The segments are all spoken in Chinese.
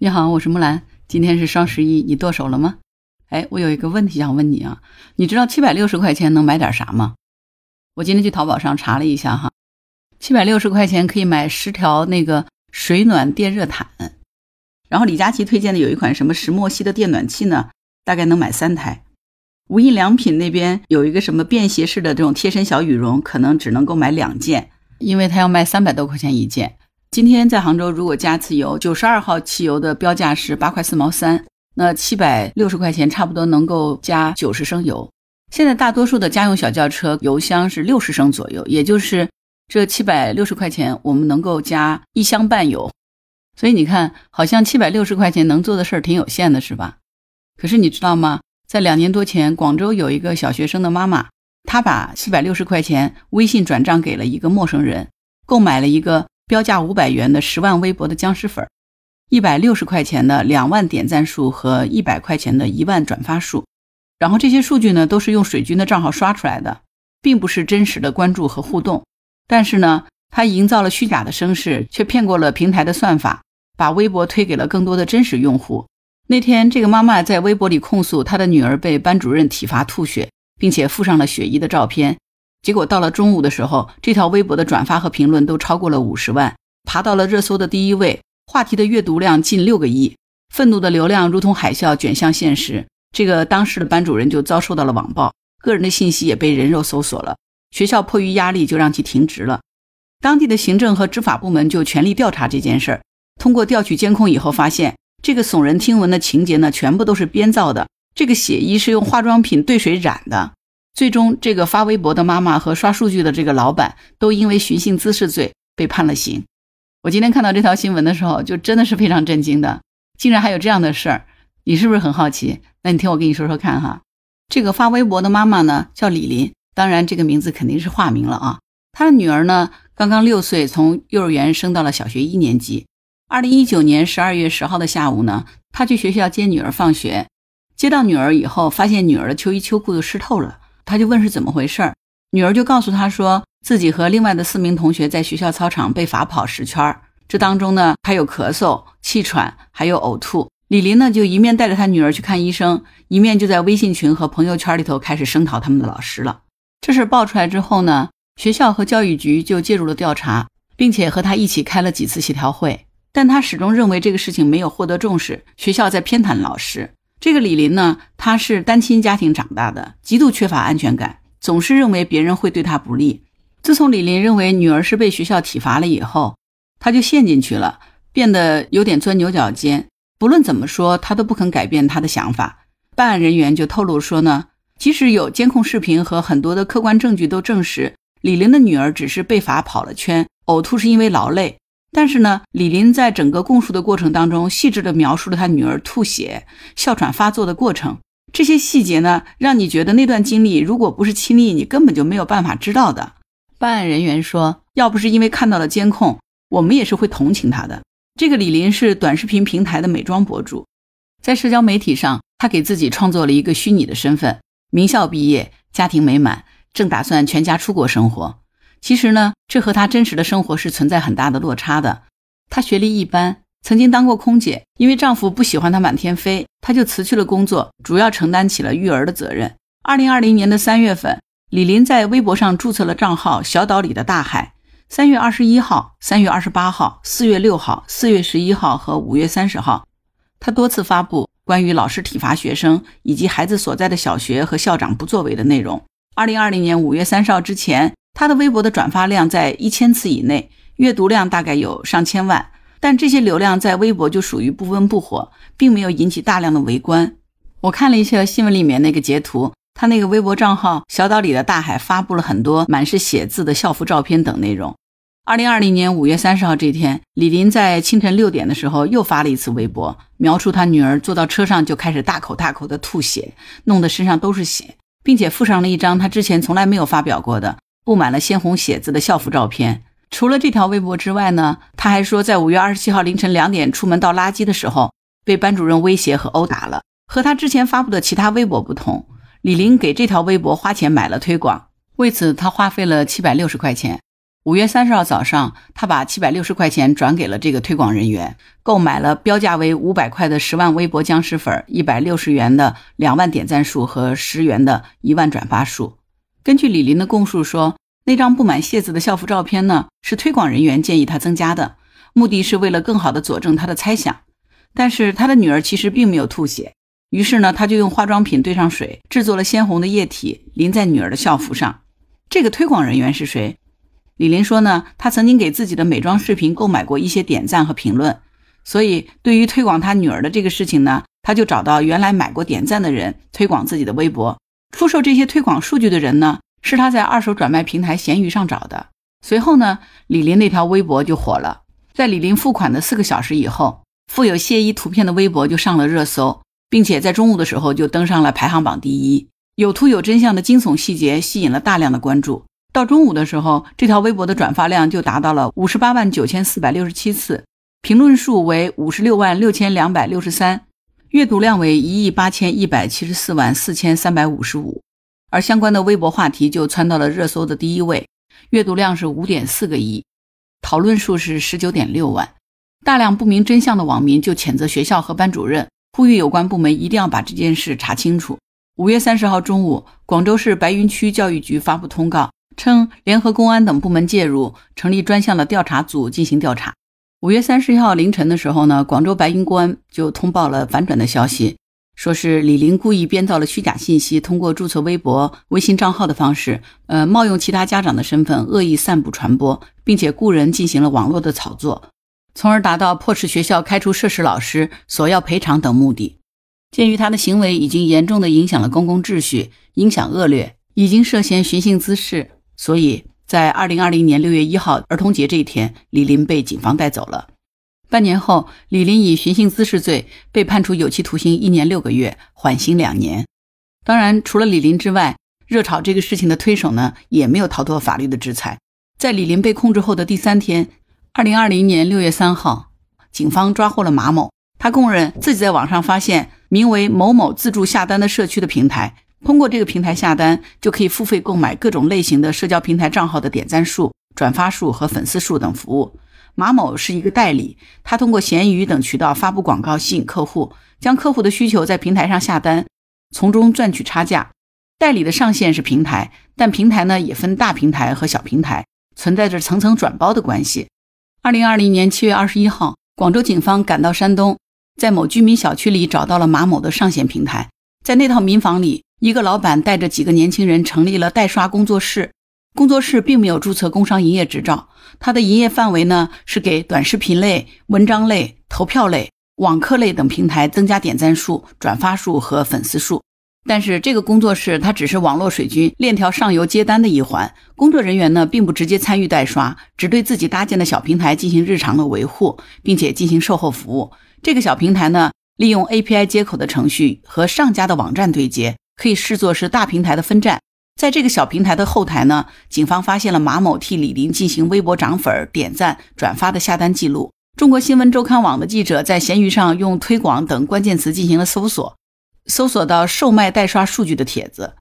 你好，我是木兰。今天是双十一，你剁手了吗？哎，我有一个问题想问你啊，你知道七百六十块钱能买点啥吗？我今天去淘宝上查了一下哈，七百六十块钱可以买十条那个水暖电热毯，然后李佳琦推荐的有一款什么石墨烯的电暖器呢，大概能买三台。无印良品那边有一个什么便携式的这种贴身小羽绒，可能只能够买两件，因为它要卖三百多块钱一件。今天在杭州，如果加次油，九十二号汽油的标价是八块四毛三，那七百六十块钱差不多能够加九十升油。现在大多数的家用小轿车油箱是六十升左右，也就是这七百六十块钱，我们能够加一箱半油。所以你看，好像七百六十块钱能做的事儿挺有限的，是吧？可是你知道吗？在两年多前，广州有一个小学生的妈妈，她把七百六十块钱微信转账给了一个陌生人，购买了一个。标价五百元的十万微博的僵尸粉，一百六十块钱的两万点赞数和一百块钱的一万转发数，然后这些数据呢都是用水军的账号刷出来的，并不是真实的关注和互动。但是呢，他营造了虚假的声势，却骗过了平台的算法，把微博推给了更多的真实用户。那天，这个妈妈在微博里控诉她的女儿被班主任体罚吐血，并且附上了血衣的照片。结果到了中午的时候，这条微博的转发和评论都超过了五十万，爬到了热搜的第一位，话题的阅读量近六个亿，愤怒的流量如同海啸卷向现实。这个当时的班主任就遭受到了网暴，个人的信息也被人肉搜索了。学校迫于压力就让其停职了。当地的行政和执法部门就全力调查这件事儿。通过调取监控以后，发现这个耸人听闻的情节呢，全部都是编造的。这个血衣是用化妆品兑水染的。最终，这个发微博的妈妈和刷数据的这个老板都因为寻衅滋事罪被判了刑。我今天看到这条新闻的时候，就真的是非常震惊的，竟然还有这样的事儿。你是不是很好奇？那你听我跟你说说看哈。这个发微博的妈妈呢，叫李林，当然这个名字肯定是化名了啊。她的女儿呢，刚刚六岁，从幼儿园升到了小学一年级。二零一九年十二月十号的下午呢，她去学校接女儿放学，接到女儿以后，发现女儿的秋衣秋裤都湿透了。他就问是怎么回事儿，女儿就告诉他说，自己和另外的四名同学在学校操场被罚跑十圈儿，这当中呢还有咳嗽、气喘，还有呕吐。李林呢就一面带着他女儿去看医生，一面就在微信群和朋友圈里头开始声讨他们的老师了。这事爆出来之后呢，学校和教育局就介入了调查，并且和他一起开了几次协调会，但他始终认为这个事情没有获得重视，学校在偏袒老师。这个李林呢，他是单亲家庭长大的，极度缺乏安全感，总是认为别人会对他不利。自从李林认为女儿是被学校体罚了以后，他就陷进去了，变得有点钻牛角尖。不论怎么说，他都不肯改变他的想法。办案人员就透露说呢，即使有监控视频和很多的客观证据都证实，李林的女儿只是被罚跑了圈，呕吐是因为劳累。但是呢，李林在整个供述的过程当中，细致地描述了他女儿吐血、哮喘发作的过程。这些细节呢，让你觉得那段经历如果不是亲历，你根本就没有办法知道的。办案人员说，要不是因为看到了监控，我们也是会同情他的。这个李林是短视频平台的美妆博主，在社交媒体上，他给自己创作了一个虚拟的身份：名校毕业，家庭美满，正打算全家出国生活。其实呢，这和她真实的生活是存在很大的落差的。她学历一般，曾经当过空姐，因为丈夫不喜欢她满天飞，她就辞去了工作，主要承担起了育儿的责任。二零二零年的三月份，李林在微博上注册了账号“小岛里的大海”。三月二十一号、三月二十八号、四月六号、四月十一号和五月三十号，她多次发布关于老师体罚学生以及孩子所在的小学和校长不作为的内容。二零二零年五月三十号之前。他的微博的转发量在一千次以内，阅读量大概有上千万，但这些流量在微博就属于不温不火，并没有引起大量的围观。我看了一下新闻里面那个截图，他那个微博账号“小岛里的大海”发布了很多满是写字的校服照片等内容。二零二零年五月三十号这天，李林在清晨六点的时候又发了一次微博，描述他女儿坐到车上就开始大口大口的吐血，弄得身上都是血，并且附上了一张他之前从来没有发表过的。布满了鲜红血渍的校服照片。除了这条微博之外呢，他还说，在五月二十七号凌晨两点出门倒垃圾的时候，被班主任威胁和殴打了。和他之前发布的其他微博不同，李林给这条微博花钱买了推广，为此他花费了七百六十块钱。五月三十号早上，他把七百六十块钱转给了这个推广人员，购买了标价为五百块的十万微博僵尸粉、一百六十元的两万点赞数和十元的一万转发数。根据李林的供述说，那张布满蟹子的校服照片呢，是推广人员建议他增加的，目的是为了更好的佐证他的猜想。但是他的女儿其实并没有吐血，于是呢，他就用化妆品兑上水，制作了鲜红的液体，淋在女儿的校服上。这个推广人员是谁？李林说呢，他曾经给自己的美妆视频购买过一些点赞和评论，所以对于推广他女儿的这个事情呢，他就找到原来买过点赞的人推广自己的微博。出售这些推广数据的人呢，是他在二手转卖平台闲鱼上找的。随后呢，李林那条微博就火了，在李林付款的四个小时以后。附有谢衣图片的微博就上了热搜，并且在中午的时候就登上了排行榜第一。有图有真相的惊悚细节吸引了大量的关注。到中午的时候，这条微博的转发量就达到了五十八万九千四百六十七次，评论数为五十六万六千两百六十三，阅读量为一亿八千一百七十四万四千三百五十五。而相关的微博话题就窜到了热搜的第一位，阅读量是五点四个亿，讨论数是十九点六万。大量不明真相的网民就谴责学校和班主任，呼吁有关部门一定要把这件事查清楚。五月三十号中午，广州市白云区教育局发布通告，称联合公安等部门介入，成立专项的调查组进行调查。五月三十一号凌晨的时候呢，广州白云公安就通报了反转的消息，说是李林故意编造了虚假信息，通过注册微博、微信账号的方式，呃，冒用其他家长的身份，恶意散布传播，并且雇人进行了网络的炒作。从而达到迫使学校开除涉事老师、索要赔偿等目的。鉴于他的行为已经严重的影响了公共秩序，影响恶劣，已经涉嫌寻衅滋事，所以在二零二零年六月一号儿童节这一天，李林被警方带走了。半年后，李林以寻衅滋事罪被判处有期徒刑一年六个月，缓刑两年。当然，除了李林之外，热炒这个事情的推手呢，也没有逃脱法律的制裁。在李林被控制后的第三天。二零二零年六月三号，警方抓获了马某。他供认自己在网上发现名为“某某自助下单”的社区的平台，通过这个平台下单，就可以付费购买各种类型的社交平台账号的点赞数、转发数和粉丝数等服务。马某是一个代理，他通过闲鱼等渠道发布广告，吸引客户，将客户的需求在平台上下单，从中赚取差价。代理的上线是平台，但平台呢也分大平台和小平台，存在着层层转包的关系。二零二零年七月二十一号，广州警方赶到山东，在某居民小区里找到了马某的上线平台。在那套民房里，一个老板带着几个年轻人成立了代刷工作室。工作室并没有注册工商营业执照，它的营业范围呢是给短视频类、文章类、投票类、网课类等平台增加点赞数、转发数和粉丝数。但是这个工作室它只是网络水军链条上游接单的一环，工作人员呢并不直接参与代刷，只对自己搭建的小平台进行日常的维护，并且进行售后服务。这个小平台呢，利用 API 接口的程序和上家的网站对接，可以视作是大平台的分站。在这个小平台的后台呢，警方发现了马某替李林进行微博涨粉、点赞、转发的下单记录。中国新闻周刊网的记者在闲鱼上用推广等关键词进行了搜索。搜索到售卖代刷数据的帖子，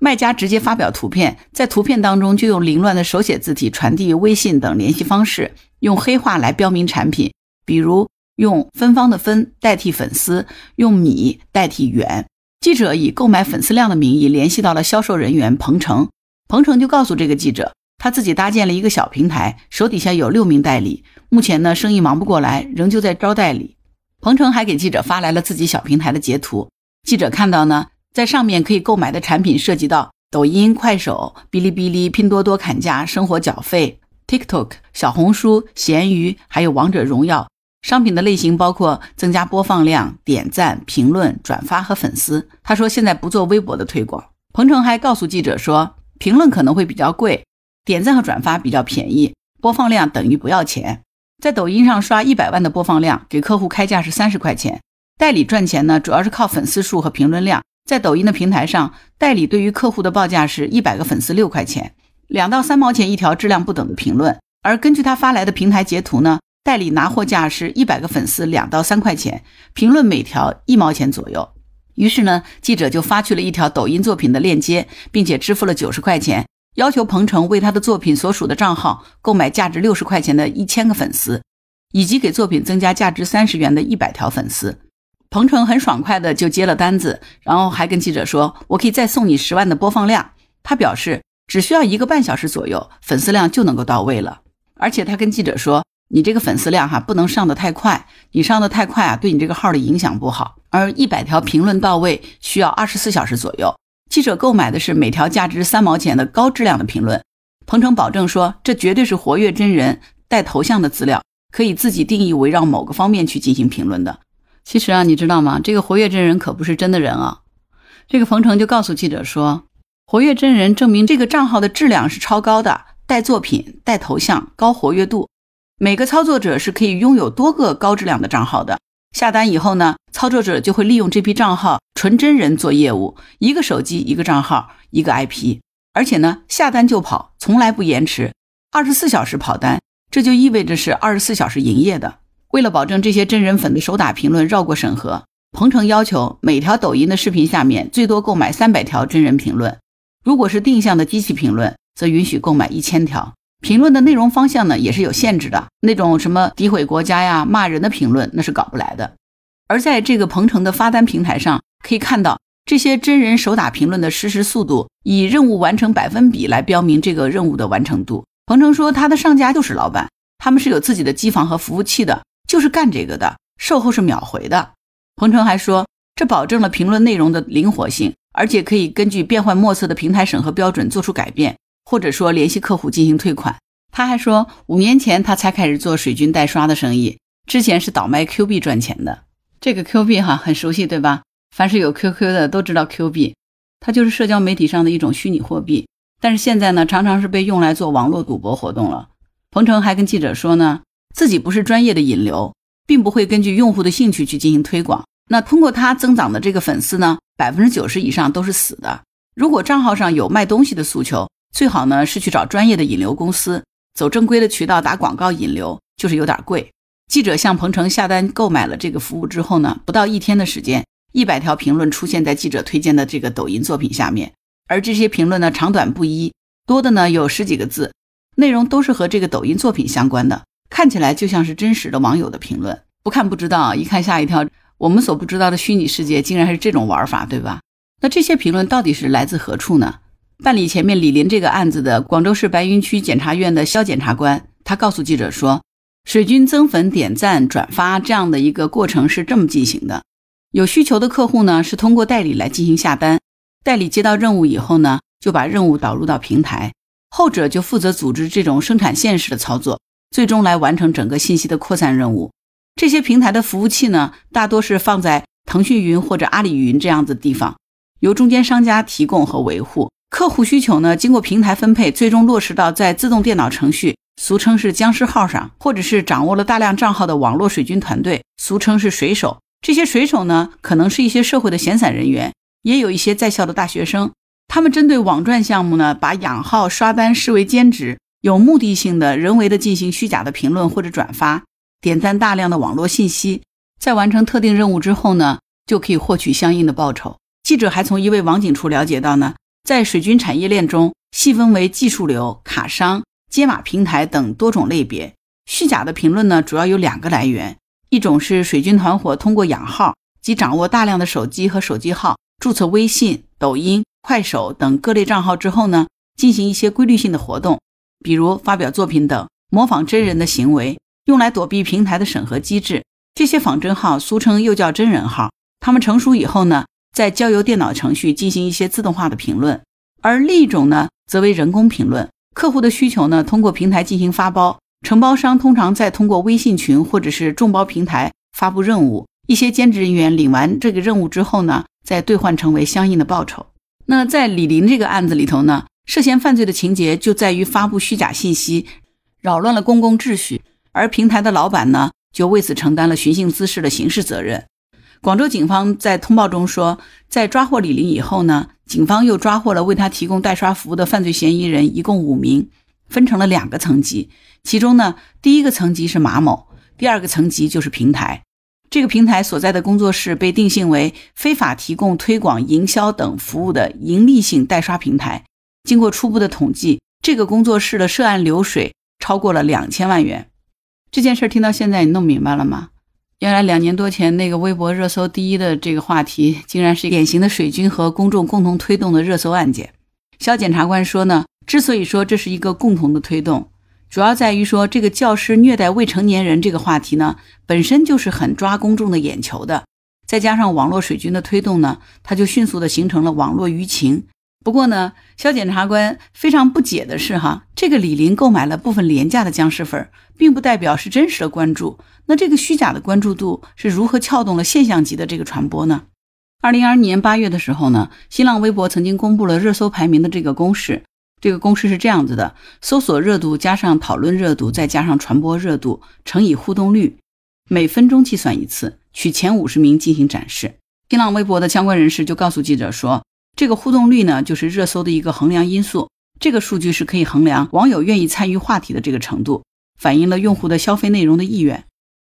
卖家直接发表图片，在图片当中就用凌乱的手写字体传递微信等联系方式，用黑话来标明产品，比如用芬芳的芬代替粉丝，用米代替元。记者以购买粉丝量的名义联系到了销售人员彭程，彭程就告诉这个记者，他自己搭建了一个小平台，手底下有六名代理，目前呢生意忙不过来，仍旧在招代理。彭程还给记者发来了自己小平台的截图。记者看到呢，在上面可以购买的产品涉及到抖音、快手、哔哩哔哩、拼多多砍价、生活缴费、TikTok、小红书、闲鱼，还有王者荣耀。商品的类型包括增加播放量、点赞、评论、转发和粉丝。他说现在不做微博的推广。彭程还告诉记者说，评论可能会比较贵，点赞和转发比较便宜，播放量等于不要钱。在抖音上刷一百万的播放量，给客户开价是三十块钱。代理赚钱呢，主要是靠粉丝数和评论量。在抖音的平台上，代理对于客户的报价是一百个粉丝六块钱，两到三毛钱一条质量不等的评论。而根据他发来的平台截图呢，代理拿货价是一百个粉丝两到三块钱，评论每条一毛钱左右。于是呢，记者就发去了一条抖音作品的链接，并且支付了九十块钱，要求彭程为他的作品所属的账号购买价值六十块钱的一千个粉丝，以及给作品增加价值三十元的一百条粉丝。彭程很爽快的就接了单子，然后还跟记者说：“我可以再送你十万的播放量。”他表示只需要一个半小时左右，粉丝量就能够到位了。而且他跟记者说：“你这个粉丝量哈不能上的太快，你上的太快啊，对你这个号的影响不好。而一百条评论到位需要二十四小时左右。记者购买的是每条价值三毛钱的高质量的评论。彭程保证说，这绝对是活跃真人带头像的资料，可以自己定义围绕某个方面去进行评论的。其实啊，你知道吗？这个活跃真人可不是真的人啊。这个彭程就告诉记者说，活跃真人证明这个账号的质量是超高的。带作品、带头像、高活跃度，每个操作者是可以拥有多个高质量的账号的。下单以后呢，操作者就会利用这批账号纯真人做业务，一个手机一个账号一个 IP，而且呢下单就跑，从来不延迟，二十四小时跑单，这就意味着是二十四小时营业的。为了保证这些真人粉的手打评论绕过审核，鹏程要求每条抖音的视频下面最多购买三百条真人评论，如果是定向的机器评论。则允许购买一千条评论的内容方向呢，也是有限制的。那种什么诋毁国家呀、骂人的评论，那是搞不来的。而在这个鹏程的发单平台上，可以看到这些真人手打评论的实时速度，以任务完成百分比来标明这个任务的完成度。鹏程说，他的上家就是老板，他们是有自己的机房和服务器的，就是干这个的，售后是秒回的。鹏程还说，这保证了评论内容的灵活性，而且可以根据变幻莫测的平台审核标准做出改变。或者说联系客户进行退款。他还说，五年前他才开始做水军代刷的生意，之前是倒卖 Q 币赚钱的。这个 Q 币哈很熟悉，对吧？凡是有 QQ 的都知道 Q 币，它就是社交媒体上的一种虚拟货币。但是现在呢，常常是被用来做网络赌博活动了。彭程还跟记者说呢，自己不是专业的引流，并不会根据用户的兴趣去进行推广。那通过他增长的这个粉丝呢，百分之九十以上都是死的。如果账号上有卖东西的诉求，最好呢是去找专业的引流公司，走正规的渠道打广告引流，就是有点贵。记者向鹏程下单购买了这个服务之后呢，不到一天的时间，一百条评论出现在记者推荐的这个抖音作品下面，而这些评论呢长短不一，多的呢有十几个字，内容都是和这个抖音作品相关的，看起来就像是真实的网友的评论。不看不知道，一看吓一跳。我们所不知道的虚拟世界竟然是这种玩法，对吧？那这些评论到底是来自何处呢？办理前面李林这个案子的广州市白云区检察院的肖检察官，他告诉记者说，水军增粉、点赞、转发这样的一个过程是这么进行的：有需求的客户呢，是通过代理来进行下单，代理接到任务以后呢，就把任务导入到平台，后者就负责组织这种生产线式的操作，最终来完成整个信息的扩散任务。这些平台的服务器呢，大多是放在腾讯云或者阿里云这样的地方，由中间商家提供和维护。客户需求呢，经过平台分配，最终落实到在自动电脑程序，俗称是僵尸号上，或者是掌握了大量账号的网络水军团队，俗称是水手。这些水手呢，可能是一些社会的闲散人员，也有一些在校的大学生。他们针对网赚项目呢，把养号刷单视为兼职，有目的性的人为的进行虚假的评论或者转发，点赞大量的网络信息，在完成特定任务之后呢，就可以获取相应的报酬。记者还从一位网警处了解到呢。在水军产业链中，细分为技术流、卡商、接码平台等多种类别。虚假的评论呢，主要有两个来源：一种是水军团伙通过养号及掌握大量的手机和手机号，注册微信、抖音、快手等各类账号之后呢，进行一些规律性的活动，比如发表作品等，模仿真人的行为，用来躲避平台的审核机制。这些仿真号俗称又叫真人号，他们成熟以后呢？在交由电脑程序进行一些自动化的评论，而另一种呢，则为人工评论。客户的需求呢，通过平台进行发包，承包商通常再通过微信群或者是众包平台发布任务。一些兼职人员领完这个任务之后呢，再兑换成为相应的报酬。那在李林这个案子里头呢，涉嫌犯罪的情节就在于发布虚假信息，扰乱了公共秩序，而平台的老板呢，就为此承担了寻衅滋事的刑事责任。广州警方在通报中说，在抓获李林以后呢，警方又抓获了为他提供代刷服务的犯罪嫌疑人，一共五名，分成了两个层级。其中呢，第一个层级是马某，第二个层级就是平台。这个平台所在的工作室被定性为非法提供推广、营销等服务的盈利性代刷平台。经过初步的统计，这个工作室的涉案流水超过了两千万元。这件事听到现在，你弄明白了吗？原来两年多前那个微博热搜第一的这个话题，竟然是典型的水军和公众共同推动的热搜案件。肖检察官说呢，之所以说这是一个共同的推动，主要在于说这个教师虐待未成年人这个话题呢，本身就是很抓公众的眼球的。再加上网络水军的推动呢，它就迅速的形成了网络舆情。不过呢，肖检察官非常不解的是，哈，这个李林购买了部分廉价的僵尸粉，并不代表是真实的关注。那这个虚假的关注度是如何撬动了现象级的这个传播呢？二零二二年八月的时候呢，新浪微博曾经公布了热搜排名的这个公式，这个公式是这样子的：搜索热度加上讨论热度再加上传播热度乘以互动率，每分钟计算一次，取前五十名进行展示。新浪微博的相关人士就告诉记者说。这个互动率呢，就是热搜的一个衡量因素。这个数据是可以衡量网友愿意参与话题的这个程度，反映了用户的消费内容的意愿。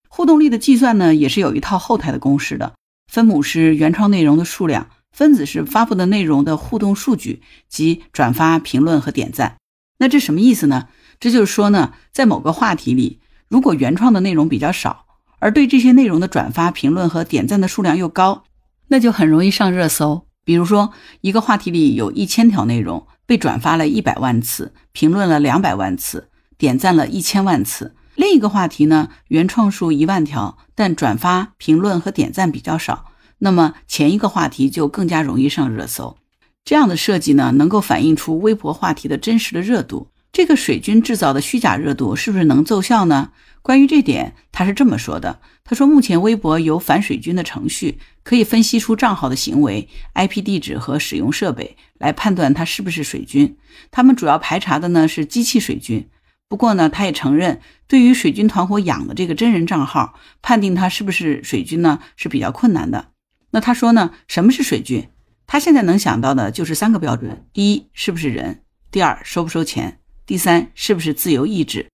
互动率的计算呢，也是有一套后台的公式的。分母是原创内容的数量，分子是发布的内容的互动数据及转发、评论和点赞。那这什么意思呢？这就是说呢，在某个话题里，如果原创的内容比较少，而对这些内容的转发、评论和点赞的数量又高，那就很容易上热搜。比如说，一个话题里有一千条内容被转发了一百万次，评论了两百万次，点赞了一千万次。另一个话题呢，原创数一万条，但转发、评论和点赞比较少，那么前一个话题就更加容易上热搜。这样的设计呢，能够反映出微博话题的真实的热度。这个水军制造的虚假热度是不是能奏效呢？关于这点，他是这么说的。他说，目前微博有反水军的程序，可以分析出账号的行为、IP 地址和使用设备，来判断他是不是水军。他们主要排查的呢是机器水军。不过呢，他也承认，对于水军团伙养的这个真人账号，判定他是不是水军呢是比较困难的。那他说呢，什么是水军？他现在能想到的就是三个标准：第一，是不是人；第二，收不收钱；第三，是不是自由意志。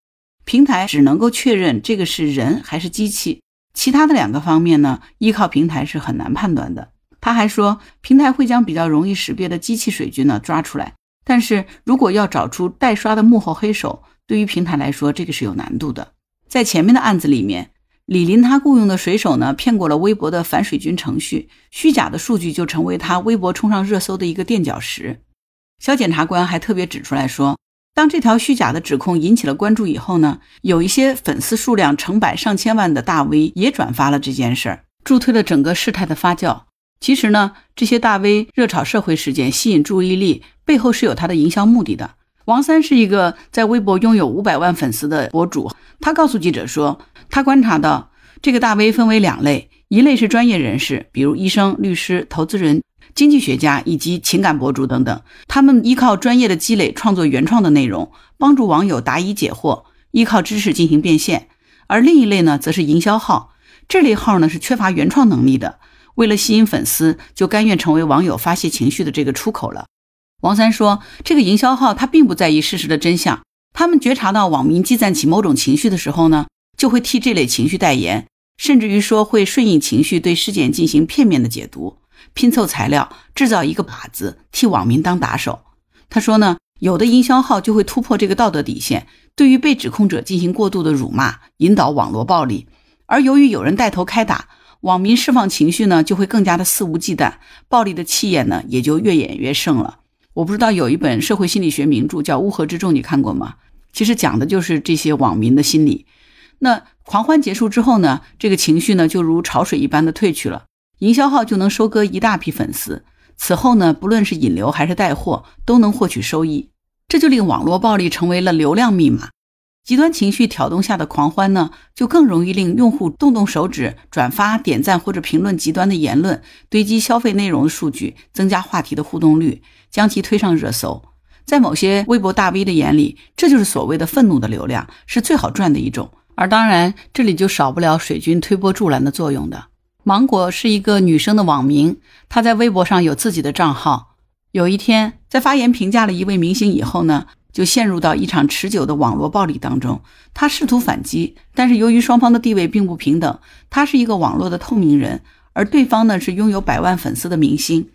平台只能够确认这个是人还是机器。其他的两个方面呢，依靠平台是很难判断的。他还说，平台会将比较容易识别的机器水军呢抓出来，但是如果要找出代刷的幕后黑手，对于平台来说，这个是有难度的。在前面的案子里面，李林他雇佣的水手呢骗过了微博的反水军程序，虚假的数据就成为他微博冲上热搜的一个垫脚石。小检察官还特别指出来说。当这条虚假的指控引起了关注以后呢，有一些粉丝数量成百上千万的大 V 也转发了这件事儿，助推了整个事态的发酵。其实呢，这些大 V 热炒社会事件、吸引注意力，背后是有他的营销目的的。王三是一个在微博拥有五百万粉丝的博主，他告诉记者说，他观察到这个大 V 分为两类，一类是专业人士，比如医生、律师、投资人。经济学家以及情感博主等等，他们依靠专业的积累创作原创的内容，帮助网友答疑解惑，依靠知识进行变现。而另一类呢，则是营销号，这类号呢是缺乏原创能力的，为了吸引粉丝，就甘愿成为网友发泄情绪的这个出口了。王三说，这个营销号他并不在意事实的真相，他们觉察到网民积攒起某种情绪的时候呢，就会替这类情绪代言，甚至于说会顺应情绪对事件进行片面的解读。拼凑材料，制造一个靶子，替网民当打手。他说呢，有的营销号就会突破这个道德底线，对于被指控者进行过度的辱骂，引导网络暴力。而由于有人带头开打，网民释放情绪呢，就会更加的肆无忌惮，暴力的气焰呢，也就越演越盛了。我不知道有一本社会心理学名著叫《乌合之众》，你看过吗？其实讲的就是这些网民的心理。那狂欢结束之后呢，这个情绪呢，就如潮水一般的退去了。营销号就能收割一大批粉丝，此后呢，不论是引流还是带货，都能获取收益，这就令网络暴力成为了流量密码。极端情绪挑动下的狂欢呢，就更容易令用户动动手指转发、点赞或者评论极端的言论，堆积消费内容的数据，增加话题的互动率，将其推上热搜。在某些微博大 V 的眼里，这就是所谓的愤怒的流量，是最好赚的一种。而当然，这里就少不了水军推波助澜的作用的。芒果是一个女生的网名，她在微博上有自己的账号。有一天，在发言评价了一位明星以后呢，就陷入到一场持久的网络暴力当中。她试图反击，但是由于双方的地位并不平等，她是一个网络的透明人，而对方呢是拥有百万粉丝的明星。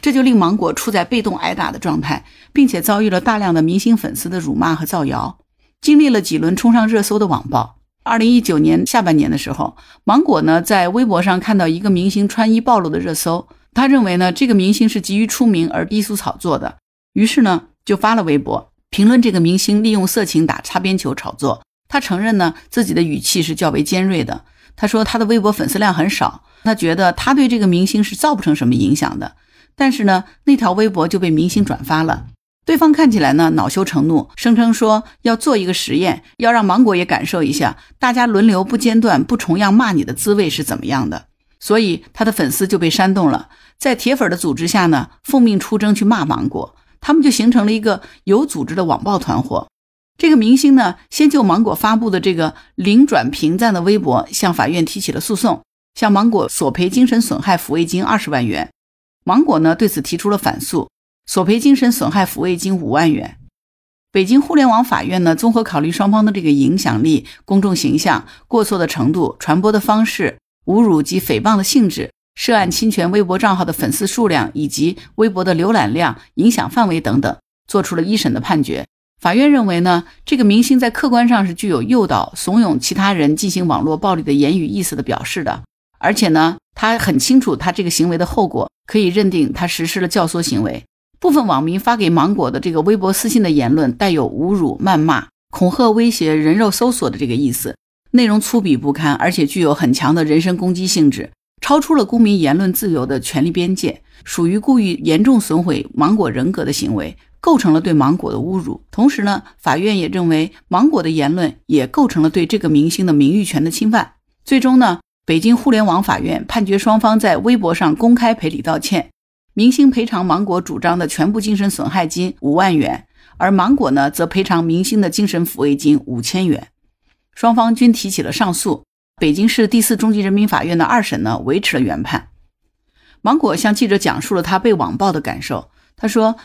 这就令芒果处在被动挨打的状态，并且遭遇了大量的明星粉丝的辱骂和造谣，经历了几轮冲上热搜的网暴。二零一九年下半年的时候，芒果呢在微博上看到一个明星穿衣暴露的热搜，他认为呢这个明星是急于出名而低俗炒作的，于是呢就发了微博评论这个明星利用色情打擦边球炒作。他承认呢自己的语气是较为尖锐的。他说他的微博粉丝量很少，他觉得他对这个明星是造不成什么影响的。但是呢，那条微博就被明星转发了。对方看起来呢恼羞成怒，声称说要做一个实验，要让芒果也感受一下，大家轮流不间断、不重样骂你的滋味是怎么样的。所以他的粉丝就被煽动了，在铁粉的组织下呢，奉命出征去骂芒果。他们就形成了一个有组织的网暴团伙。这个明星呢，先就芒果发布的这个零转评赞的微博向法院提起了诉讼，向芒果索赔精神损害抚慰金二十万元。芒果呢对此提出了反诉，索赔精神损害抚慰金五万元。北京互联网法院呢综合考虑双方的这个影响力、公众形象、过错的程度、传播的方式、侮辱及诽谤的性质、涉案侵权微博账号的粉丝数量以及微博的浏览量、影响范围等等，做出了一审的判决。法院认为呢，这个明星在客观上是具有诱导、怂恿其他人进行网络暴力的言语意思的表示的，而且呢，他很清楚他这个行为的后果，可以认定他实施了教唆行为。部分网民发给芒果的这个微博私信的言论，带有侮辱、谩骂、恐吓、威胁、人肉搜索的这个意思，内容粗鄙不堪，而且具有很强的人身攻击性质，超出了公民言论自由的权利边界，属于故意严重损毁芒果人格的行为。构成了对芒果的侮辱，同时呢，法院也认为芒果的言论也构成了对这个明星的名誉权的侵犯。最终呢，北京互联网法院判决双方在微博上公开赔礼道歉，明星赔偿芒果主张的全部精神损害金五万元，而芒果呢则赔偿明星的精神抚慰金五千元。双方均提起了上诉，北京市第四中级人民法院的二审呢维持了原判。芒果向记者讲述了他被网暴的感受，他说。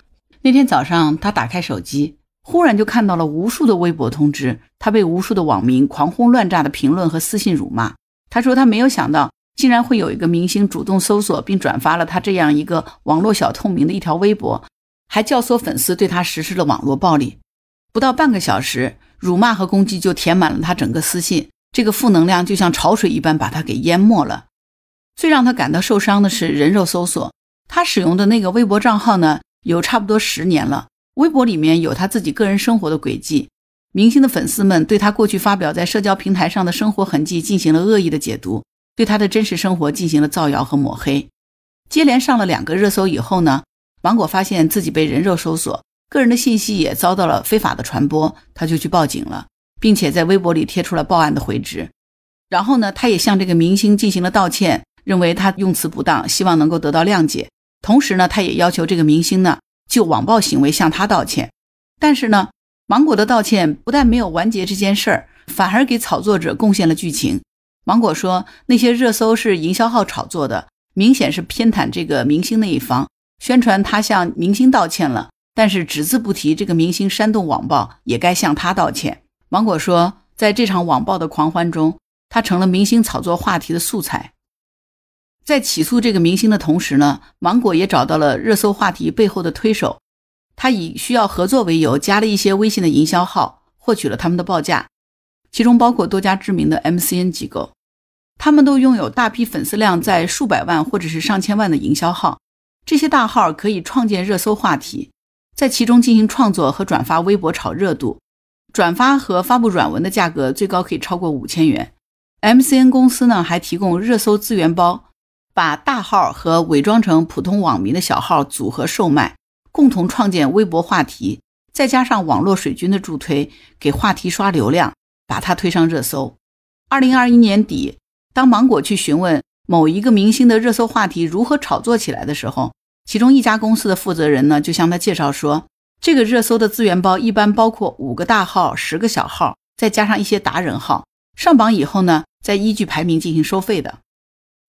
那天早上，他打开手机，忽然就看到了无数的微博通知，他被无数的网民狂轰乱炸的评论和私信辱骂。他说他没有想到，竟然会有一个明星主动搜索并转发了他这样一个网络小透明的一条微博，还教唆粉丝对他实施了网络暴力。不到半个小时，辱骂和攻击就填满了他整个私信，这个负能量就像潮水一般把他给淹没了。最让他感到受伤的是人肉搜索，他使用的那个微博账号呢？有差不多十年了，微博里面有他自己个人生活的轨迹，明星的粉丝们对他过去发表在社交平台上的生活痕迹进行了恶意的解读，对他的真实生活进行了造谣和抹黑。接连上了两个热搜以后呢，芒果发现自己被人肉搜索，个人的信息也遭到了非法的传播，他就去报警了，并且在微博里贴出了报案的回执。然后呢，他也向这个明星进行了道歉，认为他用词不当，希望能够得到谅解。同时呢，他也要求这个明星呢就网暴行为向他道歉。但是呢，芒果的道歉不但没有完结这件事儿，反而给炒作者贡献了剧情。芒果说那些热搜是营销号炒作的，明显是偏袒这个明星那一方，宣传他向明星道歉了，但是只字不提这个明星煽动网暴也该向他道歉。芒果说，在这场网暴的狂欢中，他成了明星炒作话题的素材。在起诉这个明星的同时呢，芒果也找到了热搜话题背后的推手，他以需要合作为由，加了一些微信的营销号，获取了他们的报价，其中包括多家知名的 MCN 机构，他们都拥有大批粉丝量在数百万或者是上千万的营销号，这些大号可以创建热搜话题，在其中进行创作和转发微博炒热度，转发和发布软文的价格最高可以超过五千元，MCN 公司呢还提供热搜资源包。把大号和伪装成普通网民的小号组合售卖，共同创建微博话题，再加上网络水军的助推，给话题刷流量，把它推上热搜。二零二一年底，当芒果去询问某一个明星的热搜话题如何炒作起来的时候，其中一家公司的负责人呢就向他介绍说，这个热搜的资源包一般包括五个大号、十个小号，再加上一些达人号，上榜以后呢，再依据排名进行收费的。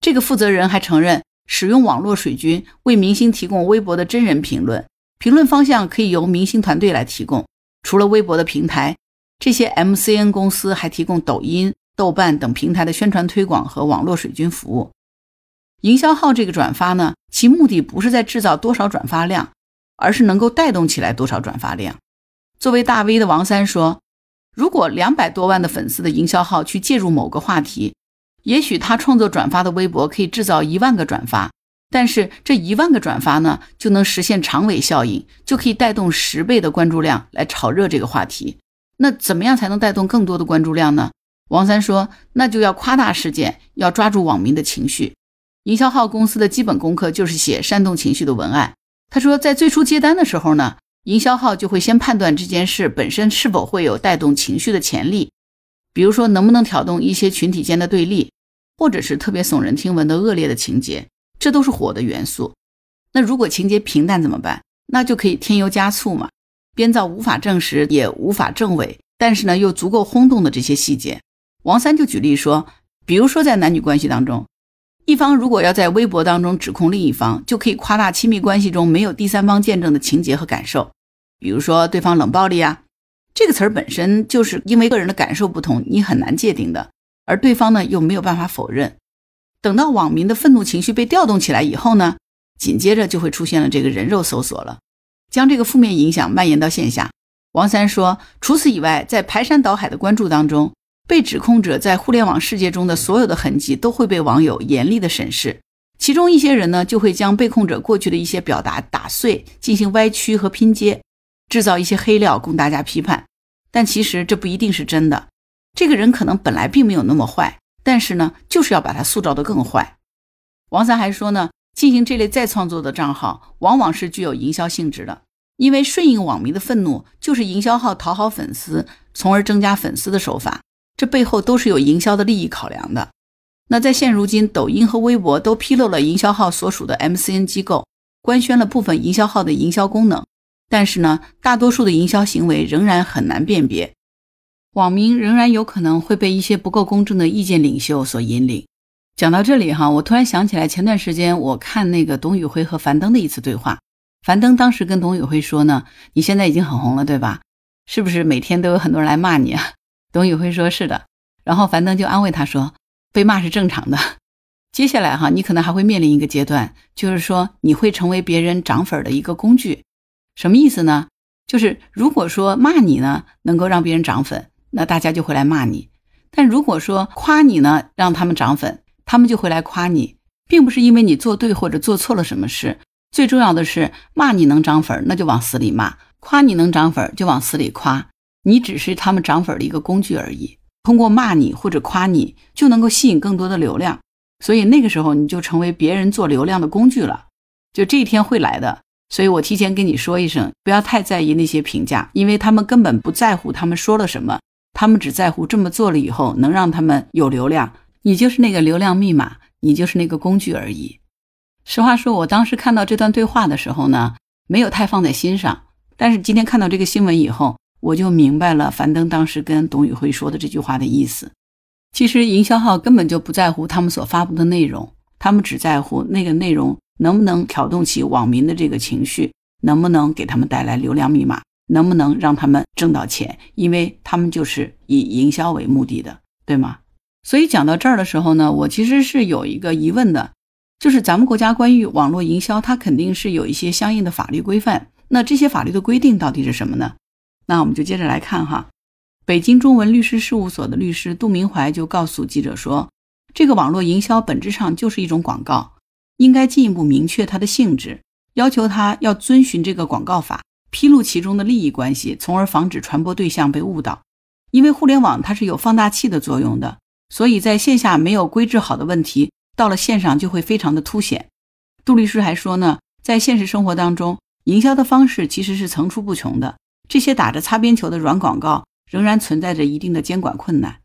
这个负责人还承认，使用网络水军为明星提供微博的真人评论，评论方向可以由明星团队来提供。除了微博的平台，这些 MCN 公司还提供抖音、豆瓣等平台的宣传推广和网络水军服务。营销号这个转发呢，其目的不是在制造多少转发量，而是能够带动起来多少转发量。作为大 V 的王三说，如果两百多万的粉丝的营销号去介入某个话题，也许他创作转发的微博可以制造一万个转发，但是这一万个转发呢，就能实现长尾效应，就可以带动十倍的关注量来炒热这个话题。那怎么样才能带动更多的关注量呢？王三说，那就要夸大事件，要抓住网民的情绪。营销号公司的基本功课就是写煽动情绪的文案。他说，在最初接单的时候呢，营销号就会先判断这件事本身是否会有带动情绪的潜力，比如说能不能挑动一些群体间的对立。或者是特别耸人听闻的恶劣的情节，这都是火的元素。那如果情节平淡怎么办？那就可以添油加醋嘛，编造无法证实也无法证伪，但是呢又足够轰动的这些细节。王三就举例说，比如说在男女关系当中，一方如果要在微博当中指控另一方，就可以夸大亲密关系中没有第三方见证的情节和感受，比如说对方冷暴力啊，这个词儿本身就是因为个人的感受不同，你很难界定的。而对方呢又没有办法否认，等到网民的愤怒情绪被调动起来以后呢，紧接着就会出现了这个人肉搜索了，将这个负面影响蔓延到线下。王三说，除此以外，在排山倒海的关注当中，被指控者在互联网世界中的所有的痕迹都会被网友严厉的审视，其中一些人呢就会将被控者过去的一些表达打碎，进行歪曲和拼接，制造一些黑料供大家批判，但其实这不一定是真的。这个人可能本来并没有那么坏，但是呢，就是要把他塑造得更坏。王三还说呢，进行这类再创作的账号，往往是具有营销性质的，因为顺应网民的愤怒，就是营销号讨好粉丝，从而增加粉丝的手法。这背后都是有营销的利益考量的。那在现如今，抖音和微博都披露了营销号所属的 MCN 机构，官宣了部分营销号的营销功能，但是呢，大多数的营销行为仍然很难辨别。网民仍然有可能会被一些不够公正的意见领袖所引领。讲到这里哈，我突然想起来，前段时间我看那个董宇辉和樊登的一次对话。樊登当时跟董宇辉说呢：“你现在已经很红了，对吧？是不是每天都有很多人来骂你啊？”董宇辉说：“是的。”然后樊登就安慰他说：“被骂是正常的。接下来哈，你可能还会面临一个阶段，就是说你会成为别人涨粉的一个工具。什么意思呢？就是如果说骂你呢，能够让别人涨粉。”那大家就会来骂你，但如果说夸你呢，让他们涨粉，他们就会来夸你，并不是因为你做对或者做错了什么事。最重要的是骂你能涨粉，那就往死里骂；夸你能涨粉，就往死里夸。你只是他们涨粉的一个工具而已。通过骂你或者夸你，就能够吸引更多的流量，所以那个时候你就成为别人做流量的工具了。就这一天会来的。所以我提前跟你说一声，不要太在意那些评价，因为他们根本不在乎他们说了什么。他们只在乎这么做了以后能让他们有流量，你就是那个流量密码，你就是那个工具而已。实话说，我当时看到这段对话的时候呢，没有太放在心上。但是今天看到这个新闻以后，我就明白了樊登当时跟董宇辉说的这句话的意思。其实营销号根本就不在乎他们所发布的内容，他们只在乎那个内容能不能挑动起网民的这个情绪，能不能给他们带来流量密码。能不能让他们挣到钱？因为他们就是以营销为目的的，对吗？所以讲到这儿的时候呢，我其实是有一个疑问的，就是咱们国家关于网络营销，它肯定是有一些相应的法律规范。那这些法律的规定到底是什么呢？那我们就接着来看哈。北京中文律师事务所的律师杜明怀就告诉记者说，这个网络营销本质上就是一种广告，应该进一步明确它的性质，要求他要遵循这个广告法。披露其中的利益关系，从而防止传播对象被误导。因为互联网它是有放大器的作用的，所以在线下没有规制好的问题，到了线上就会非常的凸显。杜律师还说呢，在现实生活当中，营销的方式其实是层出不穷的。这些打着擦边球的软广告，仍然存在着一定的监管困难。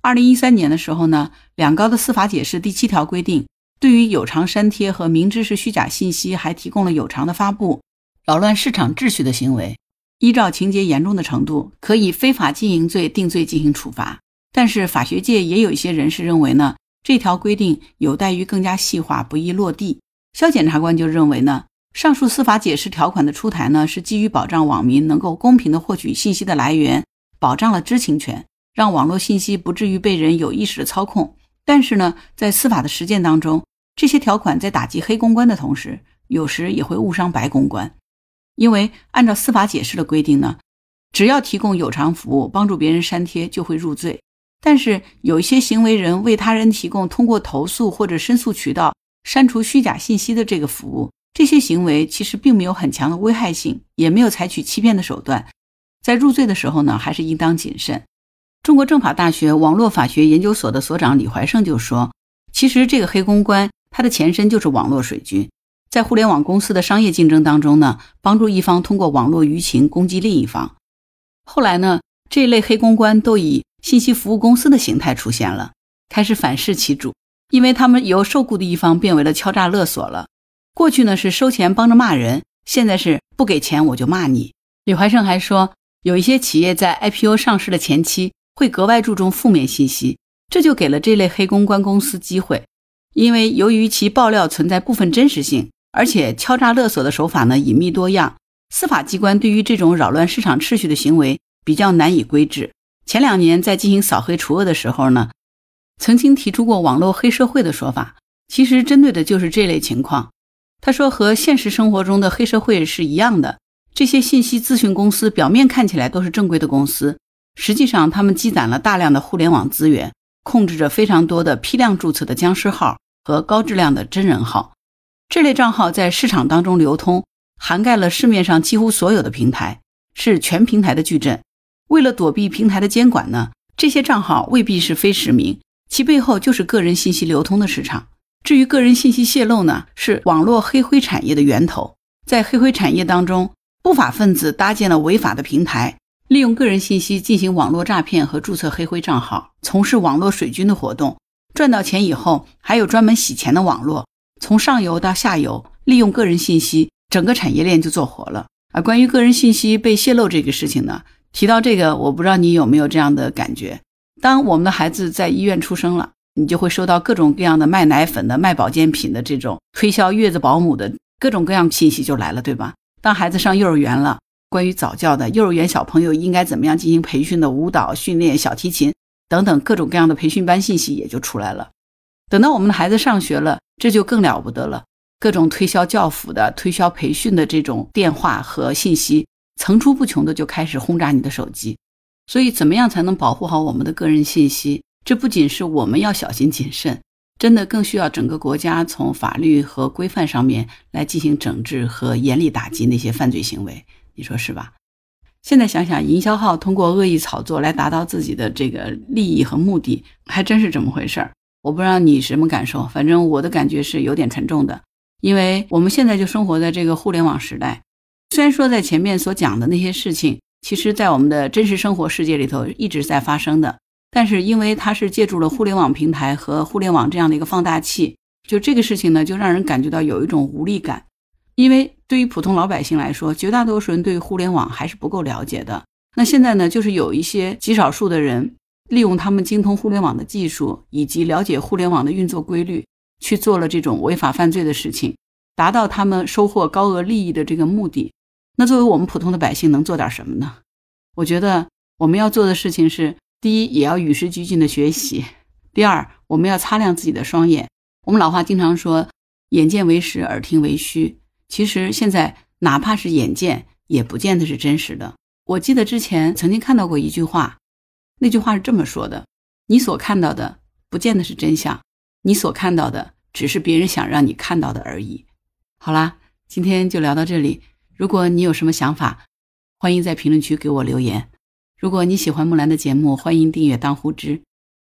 二零一三年的时候呢，两高的司法解释第七条规定，对于有偿删帖和明知是虚假信息还提供了有偿的发布。扰乱市场秩序的行为，依照情节严重的程度，可以非法经营罪定罪进行处罚。但是法学界也有一些人士认为呢，这条规定有待于更加细化，不易落地。肖检察官就认为呢，上述司法解释条款的出台呢，是基于保障网民能够公平的获取信息的来源，保障了知情权，让网络信息不至于被人有意识的操控。但是呢，在司法的实践当中，这些条款在打击黑公关的同时，有时也会误伤白公关。因为按照司法解释的规定呢，只要提供有偿服务，帮助别人删帖就会入罪。但是有一些行为人为他人提供通过投诉或者申诉渠道删除虚假信息的这个服务，这些行为其实并没有很强的危害性，也没有采取欺骗的手段，在入罪的时候呢，还是应当谨慎。中国政法大学网络法学研究所的所长李怀胜就说：“其实这个黑公关，它的前身就是网络水军，在互联网公司的商业竞争当中呢，帮助一方通过网络舆情攻击另一方。后来呢，这类黑公关都以信息服务公司的形态出现了，开始反噬其主，因为他们由受雇的一方变为了敲诈勒索了。过去呢是收钱帮着骂人，现在是不给钱我就骂你。”李怀胜还说，有一些企业在 IPO 上市的前期。会格外注重负面信息，这就给了这类黑公关公司机会。因为由于其爆料存在部分真实性，而且敲诈勒索的手法呢隐秘多样，司法机关对于这种扰乱市场秩序的行为比较难以规制。前两年在进行扫黑除恶的时候呢，曾经提出过“网络黑社会”的说法，其实针对的就是这类情况。他说，和现实生活中的黑社会是一样的，这些信息咨询公司表面看起来都是正规的公司。实际上，他们积攒了大量的互联网资源，控制着非常多的批量注册的僵尸号和高质量的真人号。这类账号在市场当中流通，涵盖了市面上几乎所有的平台，是全平台的矩阵。为了躲避平台的监管呢，这些账号未必是非实名，其背后就是个人信息流通的市场。至于个人信息泄露呢，是网络黑灰产业的源头。在黑灰产业当中，不法分子搭建了违法的平台。利用个人信息进行网络诈骗和注册黑灰账号，从事网络水军的活动，赚到钱以后，还有专门洗钱的网络，从上游到下游，利用个人信息，整个产业链就做活了。而关于个人信息被泄露这个事情呢，提到这个，我不知道你有没有这样的感觉：当我们的孩子在医院出生了，你就会收到各种各样的卖奶粉的、卖保健品的这种推销月子保姆的各种各样信息就来了，对吧？当孩子上幼儿园了。关于早教的幼儿园小朋友应该怎么样进行培训的舞蹈训练、小提琴等等各种各样的培训班信息也就出来了。等到我们的孩子上学了，这就更了不得了，各种推销教辅的、推销培训的这种电话和信息层出不穷的就开始轰炸你的手机。所以，怎么样才能保护好我们的个人信息？这不仅是我们要小心谨慎，真的更需要整个国家从法律和规范上面来进行整治和严厉打击那些犯罪行为。你说是吧？现在想想，营销号通过恶意炒作来达到自己的这个利益和目的，还真是这么回事儿。我不知道你什么感受，反正我的感觉是有点沉重的。因为我们现在就生活在这个互联网时代，虽然说在前面所讲的那些事情，其实在我们的真实生活世界里头一直在发生的，但是因为它是借助了互联网平台和互联网这样的一个放大器，就这个事情呢，就让人感觉到有一种无力感。因为对于普通老百姓来说，绝大多数人对互联网还是不够了解的。那现在呢，就是有一些极少数的人，利用他们精通互联网的技术以及了解互联网的运作规律，去做了这种违法犯罪的事情，达到他们收获高额利益的这个目的。那作为我们普通的百姓，能做点什么呢？我觉得我们要做的事情是：第一，也要与时俱进的学习；第二，我们要擦亮自己的双眼。我们老话经常说：“眼见为实，耳听为虚。”其实现在哪怕是眼见，也不见得是真实的。我记得之前曾经看到过一句话，那句话是这么说的：“你所看到的不见得是真相，你所看到的只是别人想让你看到的而已。”好啦，今天就聊到这里。如果你有什么想法，欢迎在评论区给我留言。如果你喜欢木兰的节目，欢迎订阅当呼知，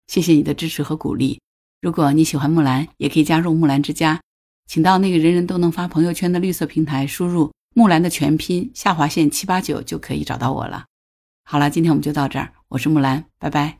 谢谢你的支持和鼓励。如果你喜欢木兰，也可以加入木兰之家。请到那个人人都能发朋友圈的绿色平台，输入“木兰”的全拼下划线七八九就可以找到我了。好了，今天我们就到这儿，我是木兰，拜拜。